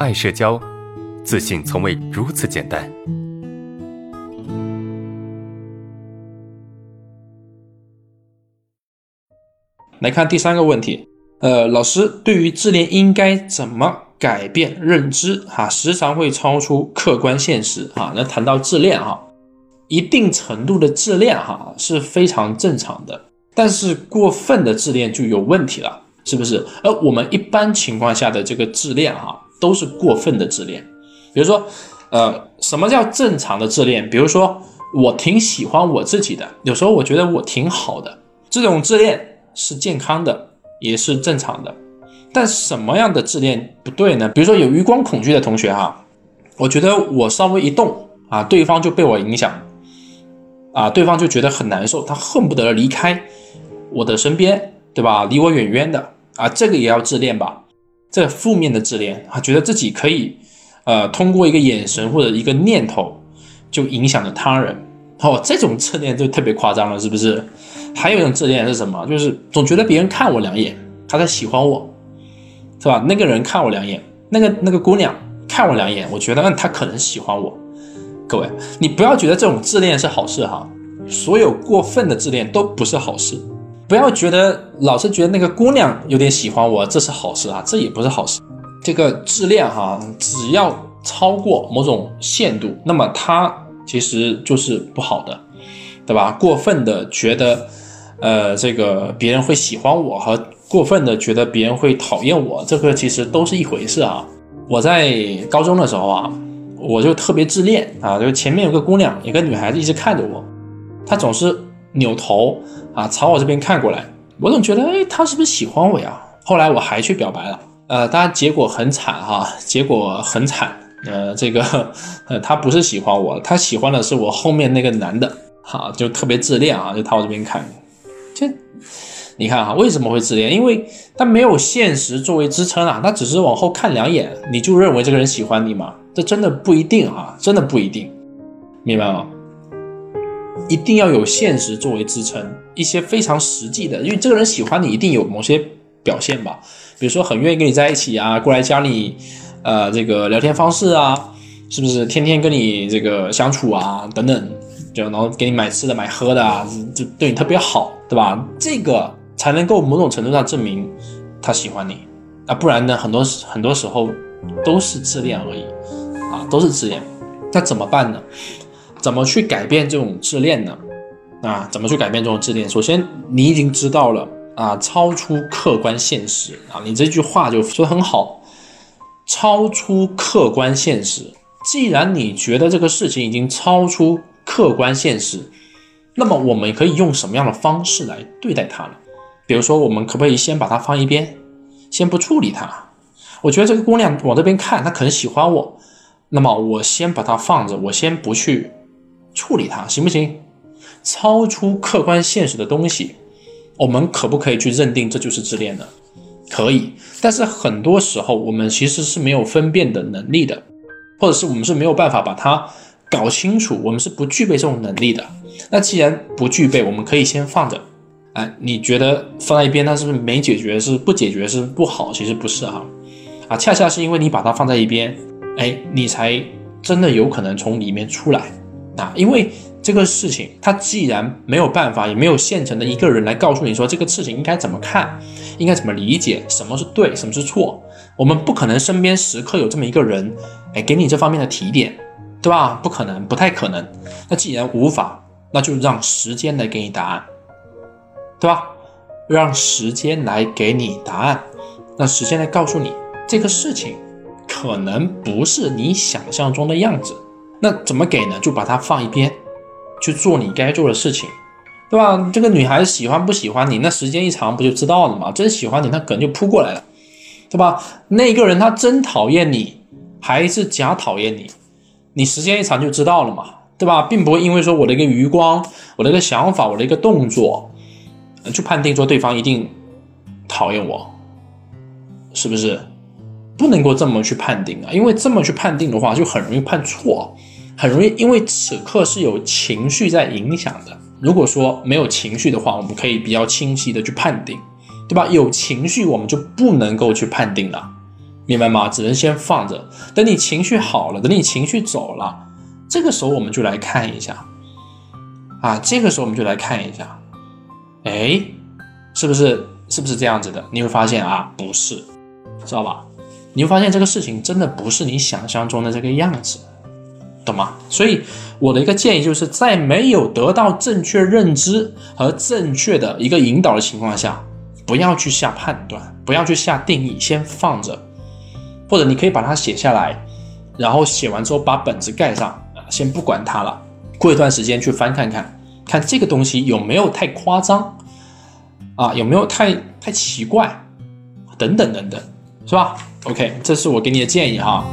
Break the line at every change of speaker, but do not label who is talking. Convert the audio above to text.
爱社交，自信从未如此简单。
来看第三个问题，呃，老师对于自恋应该怎么改变认知？哈，时常会超出客观现实。哈，那谈到自恋，哈，一定程度的自恋，哈，是非常正常的。但是过分的自恋就有问题了，是不是？而我们一般情况下的这个自恋，哈，都是过分的自恋。比如说，呃，什么叫正常的自恋？比如说，我挺喜欢我自己的，有时候我觉得我挺好的，这种自恋。是健康的，也是正常的，但什么样的自恋不对呢？比如说有余光恐惧的同学哈，我觉得我稍微一动啊，对方就被我影响，啊，对方就觉得很难受，他恨不得离开我的身边，对吧？离我远远的啊，这个也要自恋吧？这负面的自恋啊，觉得自己可以，呃，通过一个眼神或者一个念头就影响了他人，哦，这种自恋就特别夸张了，是不是？还有一种自恋是什么？就是总觉得别人看我两眼，他在喜欢我，是吧？那个人看我两眼，那个那个姑娘看我两眼，我觉得嗯，她可能喜欢我。各位，你不要觉得这种自恋是好事哈，所有过分的自恋都不是好事。不要觉得老是觉得那个姑娘有点喜欢我，这是好事啊，这也不是好事。这个自恋哈，只要超过某种限度，那么它其实就是不好的，对吧？过分的觉得。呃，这个别人会喜欢我和过分的觉得别人会讨厌我，这个其实都是一回事啊。我在高中的时候啊，我就特别自恋啊，就前面有个姑娘，有个女孩子一直看着我，她总是扭头啊朝我这边看过来，我总觉得哎，他是不是喜欢我呀？后来我还去表白了，呃，当然结果很惨哈，结果很惨，呃，这个 呃，他不是喜欢我，他喜欢的是我后面那个男的，哈，就特别自恋啊，就朝我这边看。这，你看哈，为什么会自恋？因为他没有现实作为支撑啊，他只是往后看两眼，你就认为这个人喜欢你吗？这真的不一定啊，真的不一定，明白吗？一定要有现实作为支撑，一些非常实际的，因为这个人喜欢你，一定有某些表现吧，比如说很愿意跟你在一起啊，过来加你，呃，这个聊天方式啊，是不是天天跟你这个相处啊，等等。就然后给你买吃的买喝的啊，就对你特别好，对吧？这个才能够某种程度上证明他喜欢你啊，不然呢，很多很多时候都是自恋而已啊，都是自恋。那怎么办呢？怎么去改变这种自恋呢？啊，怎么去改变这种自恋？首先，你已经知道了啊，超出客观现实啊，你这句话就说很好，超出客观现实。既然你觉得这个事情已经超出。客观现实，那么我们可以用什么样的方式来对待它呢？比如说，我们可不可以先把它放一边，先不处理它？我觉得这个姑娘往这边看，她可能喜欢我，那么我先把它放着，我先不去处理它，行不行？超出客观现实的东西，我们可不可以去认定这就是自恋呢？可以，但是很多时候我们其实是没有分辨的能力的，或者是我们是没有办法把它。搞清楚，我们是不具备这种能力的。那既然不具备，我们可以先放着。哎，你觉得放在一边，那是不是没解决？是不解决是不好？其实不是哈，啊，恰恰是因为你把它放在一边，哎，你才真的有可能从里面出来啊。因为这个事情，它既然没有办法，也没有现成的一个人来告诉你说这个事情应该怎么看，应该怎么理解，什么是对，什么是错，我们不可能身边时刻有这么一个人，哎，给你这方面的提点。对吧？不可能，不太可能。那既然无法，那就让时间来给你答案，对吧？让时间来给你答案，让时间来告诉你这个事情可能不是你想象中的样子。那怎么给呢？就把它放一边，去做你该做的事情，对吧？这个女孩子喜欢不喜欢你，那时间一长不就知道了吗？真喜欢你，那可能就扑过来了，对吧？那个人他真讨厌你，还是假讨厌你？你时间一长就知道了嘛，对吧？并不会因为说我的一个余光、我的一个想法、我的一个动作，就判定说对方一定讨厌我，是不是？不能够这么去判定啊，因为这么去判定的话，就很容易判错，很容易因为此刻是有情绪在影响的。如果说没有情绪的话，我们可以比较清晰的去判定，对吧？有情绪我们就不能够去判定了，明白吗？只能先放着，等你情绪好了，等你情绪走了，这个时候我们就来看一下，啊，这个时候我们就来看一下，哎，是不是是不是这样子的？你会发现啊，不是，知道吧？你会发现这个事情真的不是你想象中的这个样子，懂吗？所以我的一个建议就是在没有得到正确认知和正确的一个引导的情况下，不要去下判断，不要去下定义，先放着。或者你可以把它写下来，然后写完之后把本子盖上啊，先不管它了。过一段时间去翻看看，看这个东西有没有太夸张啊，有没有太太奇怪，等等等等，是吧？OK，这是我给你的建议哈。